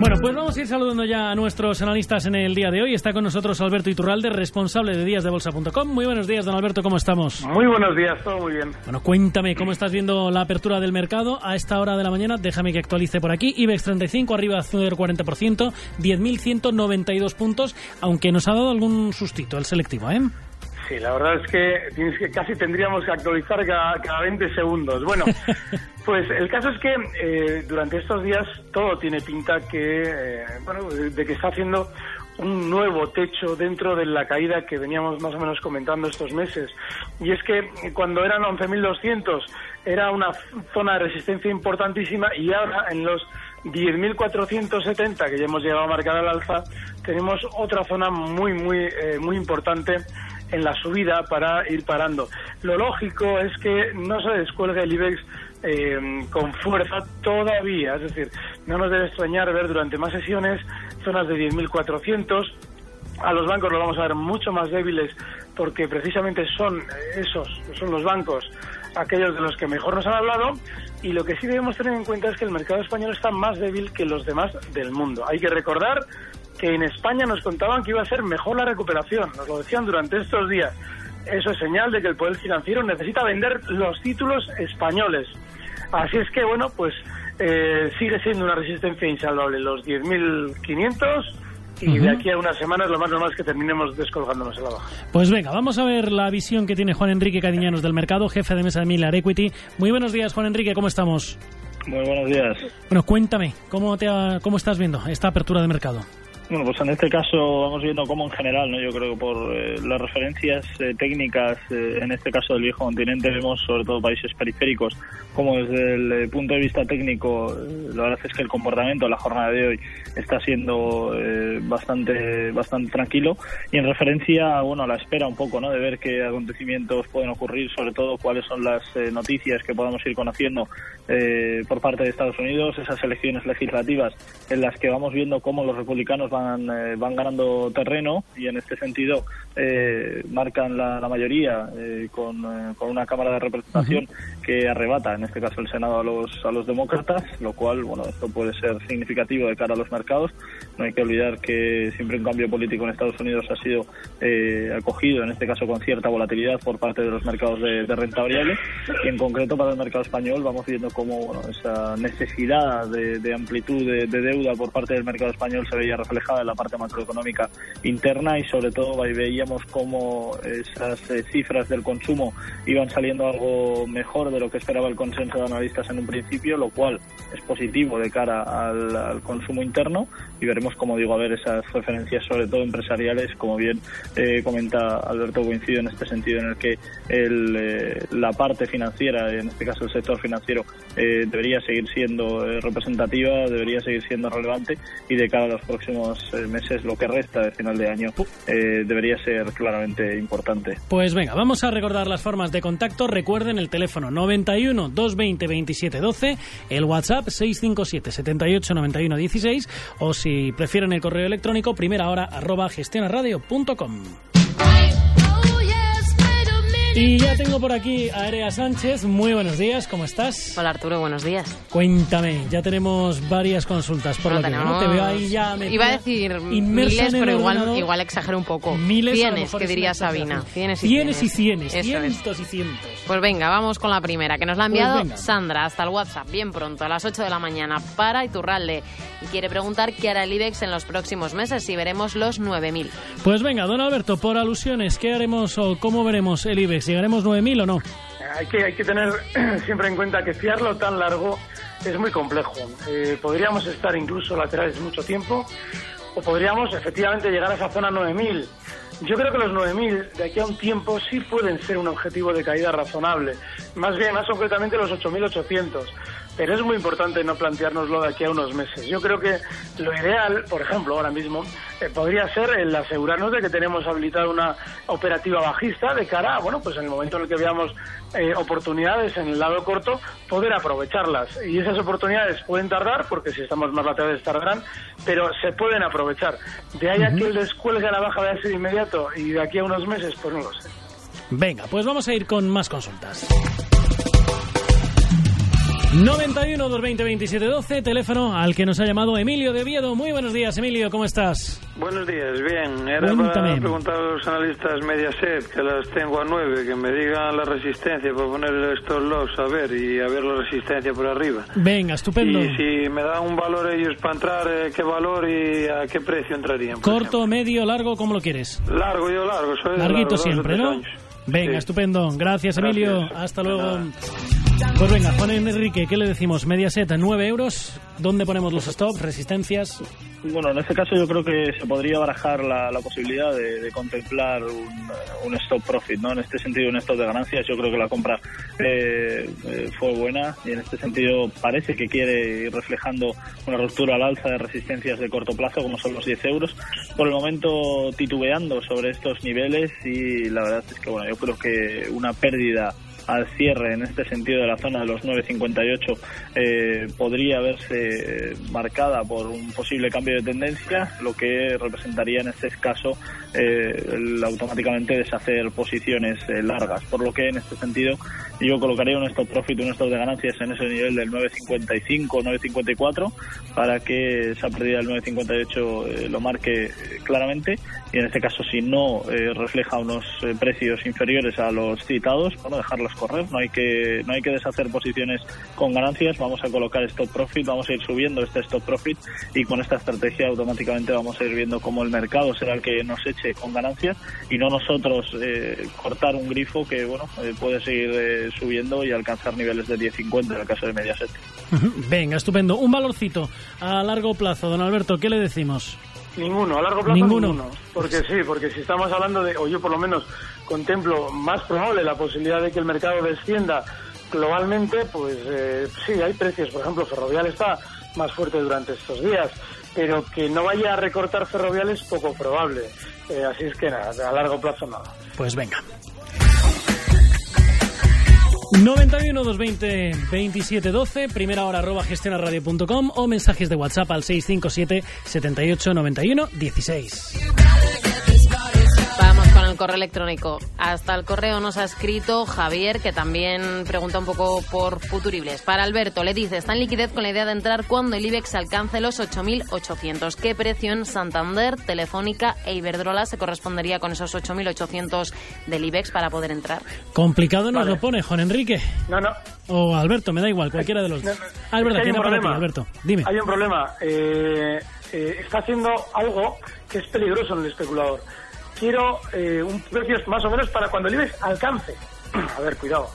Bueno, pues vamos a ir saludando ya a nuestros analistas en el día de hoy. Está con nosotros Alberto Iturralde, responsable de díasdebolsa.com. Muy buenos días, don Alberto, ¿cómo estamos? Muy buenos días, todo muy bien. Bueno, cuéntame, ¿cómo estás viendo la apertura del mercado a esta hora de la mañana? Déjame que actualice por aquí. IBEX 35 arriba 0,40%, 10.192 puntos, aunque nos ha dado algún sustito el selectivo, ¿eh? Sí, la verdad es que, casi tendríamos que actualizar cada, 20 segundos. Bueno, pues el caso es que eh, durante estos días todo tiene pinta que, eh, bueno, de que está haciendo un nuevo techo dentro de la caída que veníamos más o menos comentando estos meses. Y es que cuando eran 11.200 era una zona de resistencia importantísima y ahora en los 10.470 que ya hemos llegado a marcar al alza tenemos otra zona muy muy eh, muy importante en la subida para ir parando. Lo lógico es que no se descuelgue el IBEX eh, con fuerza todavía, es decir, no nos debe extrañar ver durante más sesiones zonas de 10.400. A los bancos los vamos a ver mucho más débiles porque precisamente son esos, son los bancos aquellos de los que mejor nos han hablado y lo que sí debemos tener en cuenta es que el mercado español está más débil que los demás del mundo. Hay que recordar que en España nos contaban que iba a ser mejor la recuperación, nos lo decían durante estos días. Eso es señal de que el poder financiero necesita vender los títulos españoles. Así es que, bueno, pues eh, sigue siendo una resistencia insalvable. Los 10.500 y de aquí a unas semanas lo más normal es que terminemos descolgándonos en la baja. Pues venga, vamos a ver la visión que tiene Juan Enrique Cadiñanos del mercado, jefe de mesa de Miller Equity. Muy buenos días, Juan Enrique, ¿cómo estamos? Muy buenos días. Bueno, cuéntame, ¿cómo, te cómo estás viendo esta apertura de mercado? Bueno, pues en este caso vamos viendo cómo en general, ¿no? yo creo que por eh, las referencias eh, técnicas, eh, en este caso del viejo continente, vemos sobre todo países periféricos, como desde el punto de vista técnico, la verdad es que el comportamiento de la jornada de hoy está siendo bastante bastante tranquilo y en referencia bueno, a la espera un poco ¿no? de ver qué acontecimientos pueden ocurrir, sobre todo cuáles son las noticias que podamos ir conociendo por parte de Estados Unidos, esas elecciones legislativas en las que vamos viendo cómo los republicanos van eh, van, ganando terreno y en este sentido eh, marcan la, mayoría eh, con, una Cámara de Representación que arrebata, en este caso el Senado, a los, a los demócratas, lo cual, bueno, esto puede ser significativo de cara a los mercados. No hay que olvidar que siempre un cambio político en Estados Unidos ha sido acogido, en este caso con cierta volatilidad por parte de los mercados de, renta variable y en concreto para el mercado español vamos viendo cómo esa necesidad de, amplitud de, de deuda por parte del mercado español se veía reflejada de la parte macroeconómica interna y sobre todo ahí veíamos cómo esas eh, cifras del consumo iban saliendo algo mejor de lo que esperaba el consenso de analistas en un principio, lo cual es positivo de cara al, consumo interno y veremos, como digo, a ver esas referencias sobre todo empresariales, como bien eh, comenta Alberto, coincido en este sentido en el que el, eh, la parte financiera, en este caso el sector financiero, debería seguir siendo representativa, debería seguir siendo relevante y de cara a los próximos eh, meses, lo que resta de final de año, eh, debería ser claramente importante. Pues venga, vamos a recordar las formas de contacto. Recuerden el teléfono 91 220 27 12, el WhatsApp 657 78 91 16 o si prefieren el correo electrónico primera hora arroba gestionaradio.com. Y ya tengo por aquí a Erea Sánchez. Muy buenos días, ¿cómo estás? Hola Arturo, buenos días. Cuéntame, ya tenemos varias consultas por lo que ¿no? Te veo ahí ya Iba a decir miles, pero igual, igual exagero un poco. Miles Cienes, que diría Sabina. Cienes y cienes. y cienes, cientos y cientos. Pues venga, vamos con la primera, que nos la ha pues enviado Sandra hasta el WhatsApp, bien pronto, a las 8 de la mañana, para Iturralde. Y quiere preguntar qué hará el IBEX en los próximos meses, si veremos los 9.000. Pues venga, don Alberto, por alusiones, ¿qué haremos o cómo veremos el IBEX? ¿Llegaremos 9.000 o no? hay que, hay que tener siempre en cuenta que fiarlo tan largo es muy complejo. Eh, podríamos estar incluso laterales mucho tiempo o podríamos efectivamente llegar a esa zona 9000. Yo creo que los 9.000 de aquí a un tiempo sí pueden ser un objetivo de caída razonable. Más bien, más concretamente los 8.800 pero es muy importante no planteárnoslo de aquí a unos meses. Yo creo que lo ideal, por ejemplo, ahora mismo, eh, podría ser el asegurarnos de que tenemos habilitada una operativa bajista de cara a, bueno, pues en el momento en el que veamos eh, oportunidades en el lado corto, poder aprovecharlas. Y esas oportunidades pueden tardar, porque si estamos más laterales tardarán, pero se pueden aprovechar. De ahí a que el descuelgue a la baja a ser inmediato y de aquí a unos meses, pues no lo sé. Venga, pues vamos a ir con más consultas. 91 220 27 12, teléfono al que nos ha llamado Emilio de Oviedo. Muy buenos días, Emilio, ¿cómo estás? Buenos días, bien. Era para preguntar a los analistas Mediaset, que las tengo a 9, que me digan la resistencia para poner estos loss, a ver, y a ver la resistencia por arriba. Venga, estupendo. Y si me dan un valor ellos para entrar, eh, ¿qué valor y a qué precio entrarían? Corto, medio, largo, ¿cómo lo quieres? Largo, yo largo. Soy Larguito siempre, ¿no? Venga, estupendo. Gracias, Emilio. Hasta luego. Pues venga, Juan Enrique, ¿qué le decimos? Mediaset, 9 euros. ¿Dónde ponemos los stops, resistencias? Bueno, en este caso yo creo que se podría barajar la, posibilidad de, contemplar un, stop profit, ¿no? En este sentido, un stop de ganancias. Yo creo que la compra eh, eh, fue buena y en este sentido parece que quiere ir reflejando una ruptura al alza de resistencias de corto plazo, como son los 10 euros. Por el momento titubeando sobre estos niveles y la verdad es que, bueno, yo creo que una pérdida al cierre en este sentido de la zona de los 9.58 eh, podría verse marcada por un posible cambio de tendencia, lo que representaría en este caso eh, automáticamente deshacer posiciones eh, largas. Por lo que en este sentido yo colocaría un stop profit, un stop de ganancias en ese nivel del 9.55 9.54 para que esa pérdida del 9.58 eh, lo marque claramente. Y en este caso si no refleja unos precios inferiores a los citados, bueno, dejarlos correr, no hay que no hay que deshacer posiciones con ganancias, vamos a colocar stop profit, vamos a ir subiendo este stop profit y con esta estrategia automáticamente vamos a ir viendo cómo el mercado será el que nos eche con ganancias. Y no nosotros eh, cortar un grifo que bueno eh, puede seguir subiendo y alcanzar niveles de 10.50 en el caso de Mediaset. Venga, estupendo. Un valorcito a largo plazo, don Alberto, ¿qué le decimos? Ninguno, a largo plazo ninguno. Porque sí, porque si estamos hablando de, o yo por lo menos contemplo más probable la posibilidad de que el mercado descienda globalmente, pues eh, sí, hay precios. Por ejemplo, Ferrovial está más fuerte durante estos días, pero que no vaya a recortar Ferrovial es poco probable. Eh, así es que nada, a largo plazo nada. Pues venga. 91 220 27 12, primera hora arroba gestionaradio.com o mensajes de WhatsApp al 657 78 91 16 el correo electrónico. Hasta el correo nos ha escrito Javier, que también pregunta un poco por futuribles. Para Alberto, le dice, está en liquidez con la idea de entrar cuando el IBEX alcance los 8.800. ¿Qué precio en Santander, Telefónica e Iberdrola se correspondería con esos 8.800 del IBEX para poder entrar? Complicado nos lo pone, Juan Enrique. No, no. O Alberto, me da igual, cualquiera de los dos. Alberto, tiene para ti, Alberto. Dime. Hay un problema. Eh, eh, está haciendo algo que es peligroso en el especulador quiero eh, un precio más o menos para cuando el IBEX alcance. A ver, cuidado.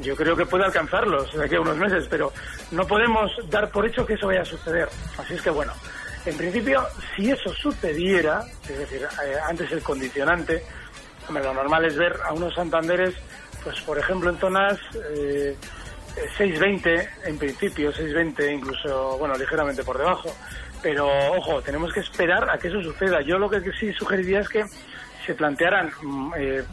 Yo creo que puede alcanzarlos de aquí a unos meses, pero no podemos dar por hecho que eso vaya a suceder. Así es que bueno, en principio, si eso sucediera, es decir, eh, antes el condicionante, lo normal es ver a unos Santanderes, pues por ejemplo en zonas eh, 6.20 en principio, 6.20 incluso, bueno, ligeramente por debajo. Pero ojo, tenemos que esperar a que eso suceda. Yo lo que sí sugeriría es que se plantearan mm, eh,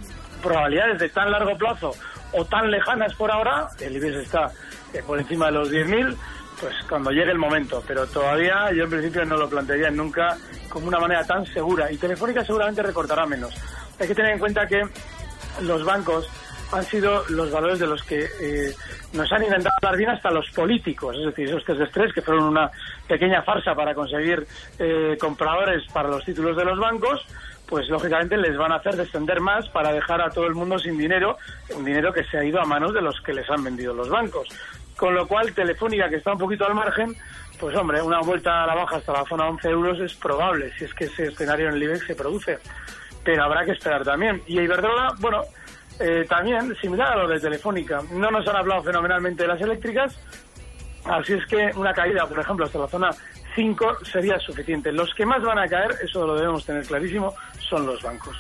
probabilidades de tan largo plazo o tan lejanas por ahora, el IBEX está eh, por encima de los 10.000, pues cuando llegue el momento. Pero todavía yo en principio no lo plantearía nunca como una manera tan segura. Y Telefónica seguramente recortará menos. Hay que tener en cuenta que los bancos han sido los valores de los que eh, nos han intentado dar bien hasta los políticos, es decir, esos test de estrés que fueron una pequeña farsa para conseguir compradores para los títulos de los bancos, pues lógicamente les van a hacer descender más para dejar a todo el mundo sin dinero, un dinero que se ha ido a manos de los que les han vendido los bancos. Con lo cual, Telefónica, que está un poquito al margen, pues hombre, una vuelta a la baja hasta la zona 11 euros es probable, si es que ese escenario en el IBEX se produce. Pero habrá que esperar también. Y Iberdrola, bueno, eh, también similar a lo de Telefónica. No nos han hablado fenomenalmente de las eléctricas, así es que una caída, por ejemplo, hasta la zona 5 sería suficiente. Los que más van a caer, eso lo debemos tener clarísimo, son los bancos.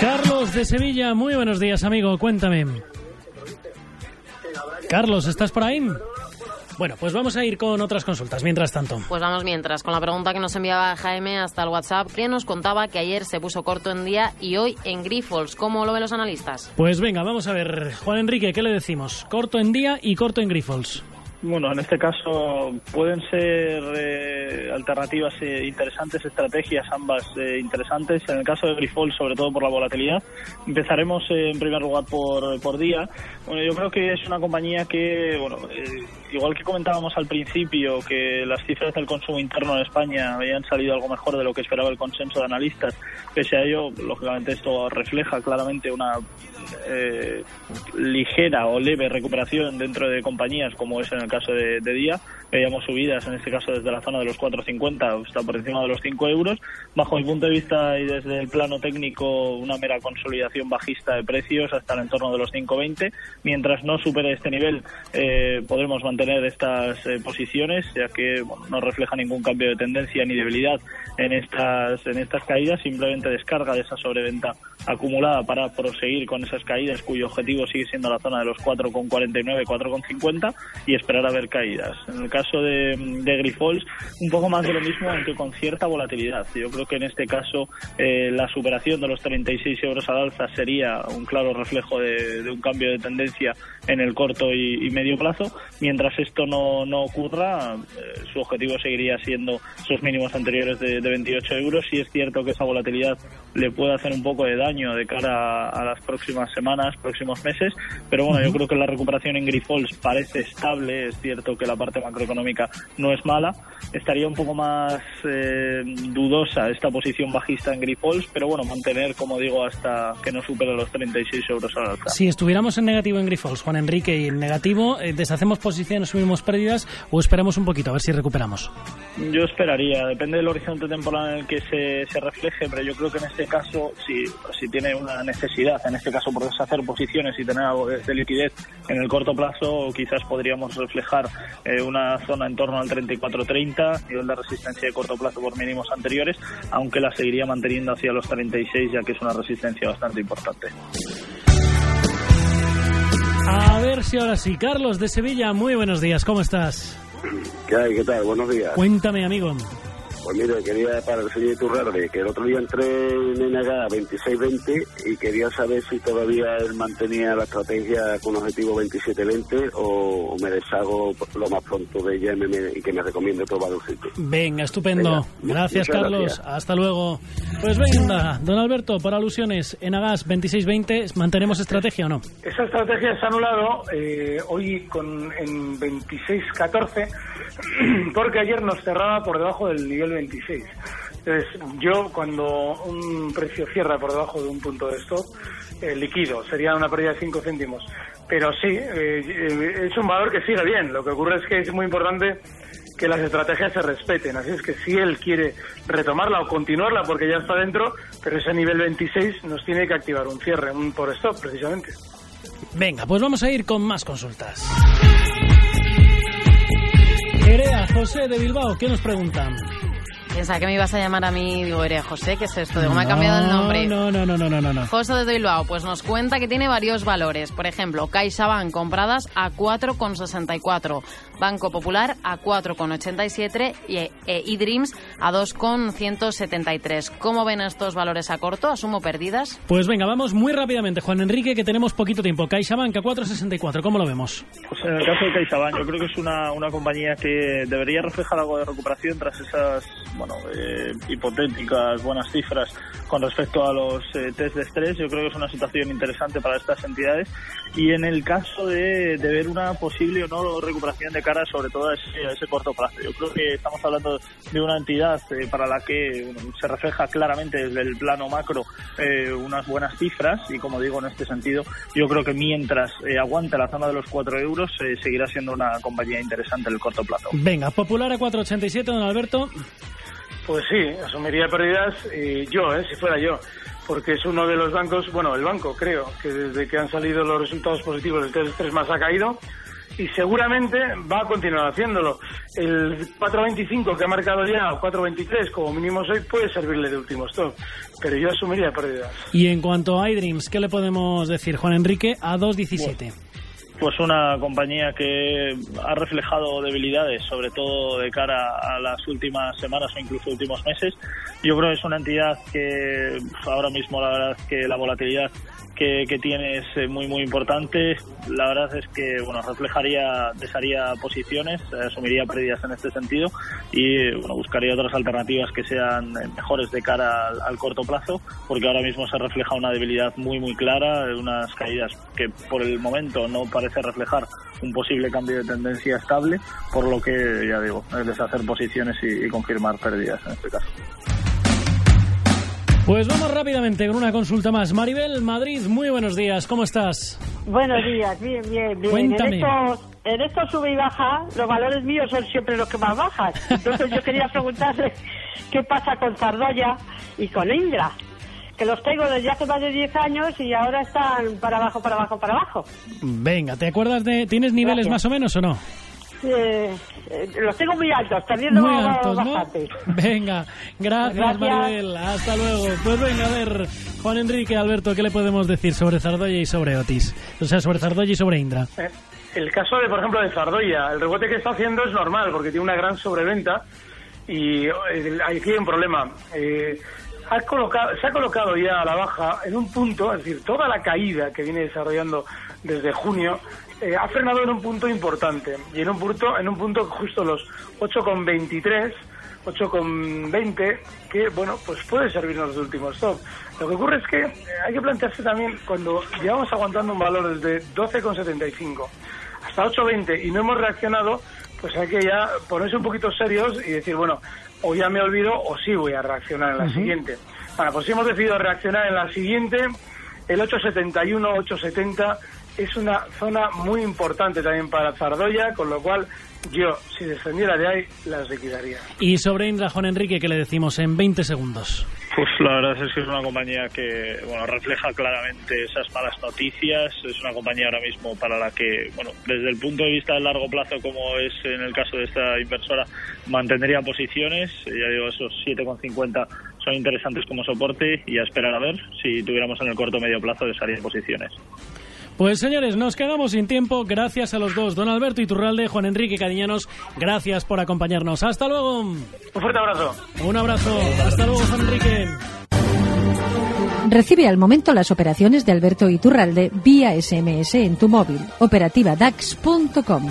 Carlos de Sevilla, muy buenos días, amigo. Cuéntame. Carlos, ¿estás por ahí? Bueno, pues vamos a ir con otras consultas mientras tanto. Pues vamos mientras, con la pregunta que nos enviaba Jaime hasta el WhatsApp, que nos contaba que ayer se puso corto en día y hoy en Grifols. ¿Cómo lo ven los analistas? Pues venga, vamos a ver. Juan Enrique, ¿qué le decimos? Corto en día y corto en Grifols. Bueno, en este caso pueden ser eh, alternativas eh, interesantes, estrategias ambas eh, interesantes. En el caso de Grifol, sobre todo por la volatilidad. Empezaremos en primer lugar por, por día. Bueno, yo creo que es una compañía que, bueno, igual que comentábamos al principio, que las cifras del consumo interno en España habían salido algo mejor de lo que esperaba el consenso de analistas. Pese a ello, lógicamente esto refleja claramente una ligera o leve recuperación dentro de compañías como es en el caso de, Día. Veíamos subidas, en este caso desde la zona de los 4,50 está por encima de los 5 euros. Bajo mi punto de vista y desde el plano técnico, una mera consolidación bajista de precios hasta el entorno de los 5,20. Mientras no supere este nivel, eh, podremos mantener estas eh, posiciones, ya que no refleja ningún cambio de tendencia ni debilidad en estas, en estas caídas, simplemente descarga de esa sobreventa acumulada para proseguir con esas caídas cuyo objetivo sigue siendo la zona de los 4,49, 4,50 y esperar a ver caídas. En el caso de, de Grifols, un poco más de lo mismo, aunque con cierta volatilidad. Yo creo que en este caso eh, la superación de los 36 euros al alza sería un claro reflejo de, un cambio de tendencia en el corto y, medio plazo. Mientras esto no, no ocurra, eh, su objetivo seguiría siendo sus mínimos anteriores de, 28 euros. Y es cierto que esa volatilidad le puede hacer un poco de daño de cara a, las próximas semanas, próximos meses, pero bueno, yo creo que la recuperación en Grifols parece estable, es cierto que la parte macroeconómica no es mala, estaría un poco más eh, dudosa esta posición bajista en Grifols, pero bueno, mantener, como digo, hasta que no supere los 36 euros al alza. Si estuviéramos en negativo en Grifols, Juan Enrique, y en negativo, eh, ¿deshacemos posiciones, subimos pérdidas o esperamos un poquito a ver si recuperamos? Yo esperaría, depende del horizonte temporal en el que se, se refleje, pero yo creo que en este caso, si, si tiene una necesidad, en este caso por deshacer posiciones y tener algo de, liquidez en el corto plazo, quizás podríamos reflejar eh, una zona en torno al 34-30, nivel de resistencia de corto plazo por mínimos anteriores, aunque la seguiría manteniendo hacia los 36, ya que es una resistencia bastante importante. A ver si ahora sí. Carlos de Sevilla, muy buenos días, ¿cómo estás? ¿Qué hay? ¿Qué tal? Buenos días. Cuéntame, amigo. Pues mire, quería para el señor Iturralde, que el otro día entré en NH 2620 y quería saber si todavía él mantenía la estrategia con objetivo 2720 o, me deshago lo más pronto de ella y que me recomiende otro valorcito. Venga, estupendo. gracias, Carlos. Hasta luego. Pues venga, don Alberto, por alusiones, en Agas 2620, ¿mantenemos estrategia o no? Esa estrategia se ha anulado eh, hoy con, en 2614 porque ayer nos cerraba por debajo del nivel 26. Entonces, yo cuando un precio cierra por debajo de un punto de stop, eh, liquido, sería una pérdida de 5 céntimos. Pero sí, eh, es un valor que sigue bien. Lo que ocurre es que es muy importante que las estrategias se respeten. Así es que si él quiere retomarla o continuarla porque ya está dentro, pero ese nivel 26 nos tiene que activar un cierre, un por stop precisamente. Venga, pues vamos a ir con más consultas. Erea, José de Bilbao, ¿qué nos preguntan? Pensaba que me ibas a llamar a mí, digo, Erea José, ¿qué es esto? Digo, me ha cambiado el nombre. No, no, no, no, no, no. José de Bilbao, pues nos cuenta que tiene varios valores. Por ejemplo, CaixaBank compradas a 4,64. Banco Popular a 4,87 y e, eDreams a 2,173. ¿Cómo ven estos valores a corto? ¿Asumo pérdidas? Pues venga, vamos muy rápidamente, Juan Enrique, que tenemos poquito tiempo. CaixaBank a 4,64. ¿Cómo lo vemos? Pues en el caso de CaixaBank, yo creo que es una, una compañía que debería reflejar algo de recuperación tras esas bueno, eh, hipotéticas buenas cifras con respecto a los eh, test de estrés. Yo creo que es una situación interesante para estas entidades. Y en el caso de, de ver una posible o no recuperación de cara sobre todo a ese, corto plazo. Yo creo que estamos hablando de una entidad eh, para la que se refleja claramente desde el plano macro eh, unas buenas cifras y como digo en este sentido yo creo que mientras eh, aguante la zona de los 4 euros seguirá siendo una compañía interesante en el corto plazo. Venga, popular a 4,87 don Alberto. Pues sí, asumiría pérdidas y yo, ¿eh? si fuera yo, porque es uno de los bancos, bueno, el banco creo, que desde que han salido los resultados positivos del 3 más ha caído y seguramente va a continuar haciéndolo. El 4.25 que ha marcado ya, o 4.23 como mínimo hoy, puede servirle de último stop, pero yo asumiría pérdidas. Y en cuanto a iDreams, ¿qué le podemos decir, Juan Enrique, a 2.17? Pues una compañía que ha reflejado debilidades, sobre todo de cara a las últimas semanas o incluso últimos meses. Yo creo que es una entidad que ahora mismo la verdad es que la volatilidad que, que tiene es eh, muy muy importante. La verdad es que bueno reflejaría, desharía posiciones, asumiría pérdidas en este sentido y bueno buscaría otras alternativas que sean mejores de cara al, corto plazo, porque ahora mismo se refleja una debilidad muy muy clara, unas caídas que por el momento no parece reflejar un posible cambio de tendencia estable, por lo que ya digo, es deshacer posiciones y confirmar pérdidas en este caso. Pues vamos rápidamente con una consulta más. Maribel, Madrid, muy buenos días, ¿cómo estás? Buenos días, bien, bien, bien. Cuéntame. En esto, sube y baja, los valores míos son siempre los que más bajan. Entonces yo quería preguntarle qué pasa con Zardoya y con Indra, que los tengo desde hace más de 10 años y ahora están para abajo, para abajo, para abajo. Venga, ¿te acuerdas de... ¿Tienes niveles más o menos o no? Eh, los tengo muy altos, perdiendo muy altos, bastante. Venga, gracias, Maribel, hasta luego. Pues venga, a ver, Juan Enrique, Alberto, ¿qué le podemos decir sobre Zardoya y sobre Otis? O sea, sobre Zardoya y sobre Indra. Eh, el caso, de, por ejemplo, de Zardoya, el rebote que está haciendo es normal porque tiene una gran sobreventa y eh, aquí hay un problema. ha colocado, se ha colocado ya a la baja en un punto, es decir, toda la caída que viene desarrollando desde junio eh, ha frenado en un punto importante y en un punto en un punto justo los 8,23 8,20 que bueno pues puede servirnos de último stop lo que ocurre es que eh, hay que plantearse también cuando llevamos aguantando un valor desde 12,75 hasta 8,20 y no hemos reaccionado pues hay que ya ponerse un poquito serios y decir bueno o ya me olvido o sí voy a reaccionar en la siguiente. Bueno pues si hemos decidido reaccionar en la siguiente el 871 870 es una zona muy importante también para Zardoya, con lo cual yo, si descendiera de ahí, las liquidaría. Y sobre Indra, Juan Enrique, ¿qué le decimos en 20 segundos? Pues la verdad es que es una compañía que bueno refleja claramente esas malas noticias. Es una compañía ahora mismo para la que, bueno, desde el punto de vista de largo plazo, como es en el caso de esta inversora, mantendría posiciones. Ya digo, esos 7,50 son interesantes como soporte y a esperar a ver si tuviéramos en el corto o medio plazo desharía posiciones. Pues señores, nos quedamos sin tiempo. Gracias a los dos, don Alberto Iturralde, Juan Enrique Cariñanos. Gracias por acompañarnos. Hasta luego. Un fuerte abrazo. Un abrazo. Hasta luego, Juan Enrique. Recibe al momento las operaciones de Alberto Iturralde vía SMS en tu móvil. Operativa DAX.com.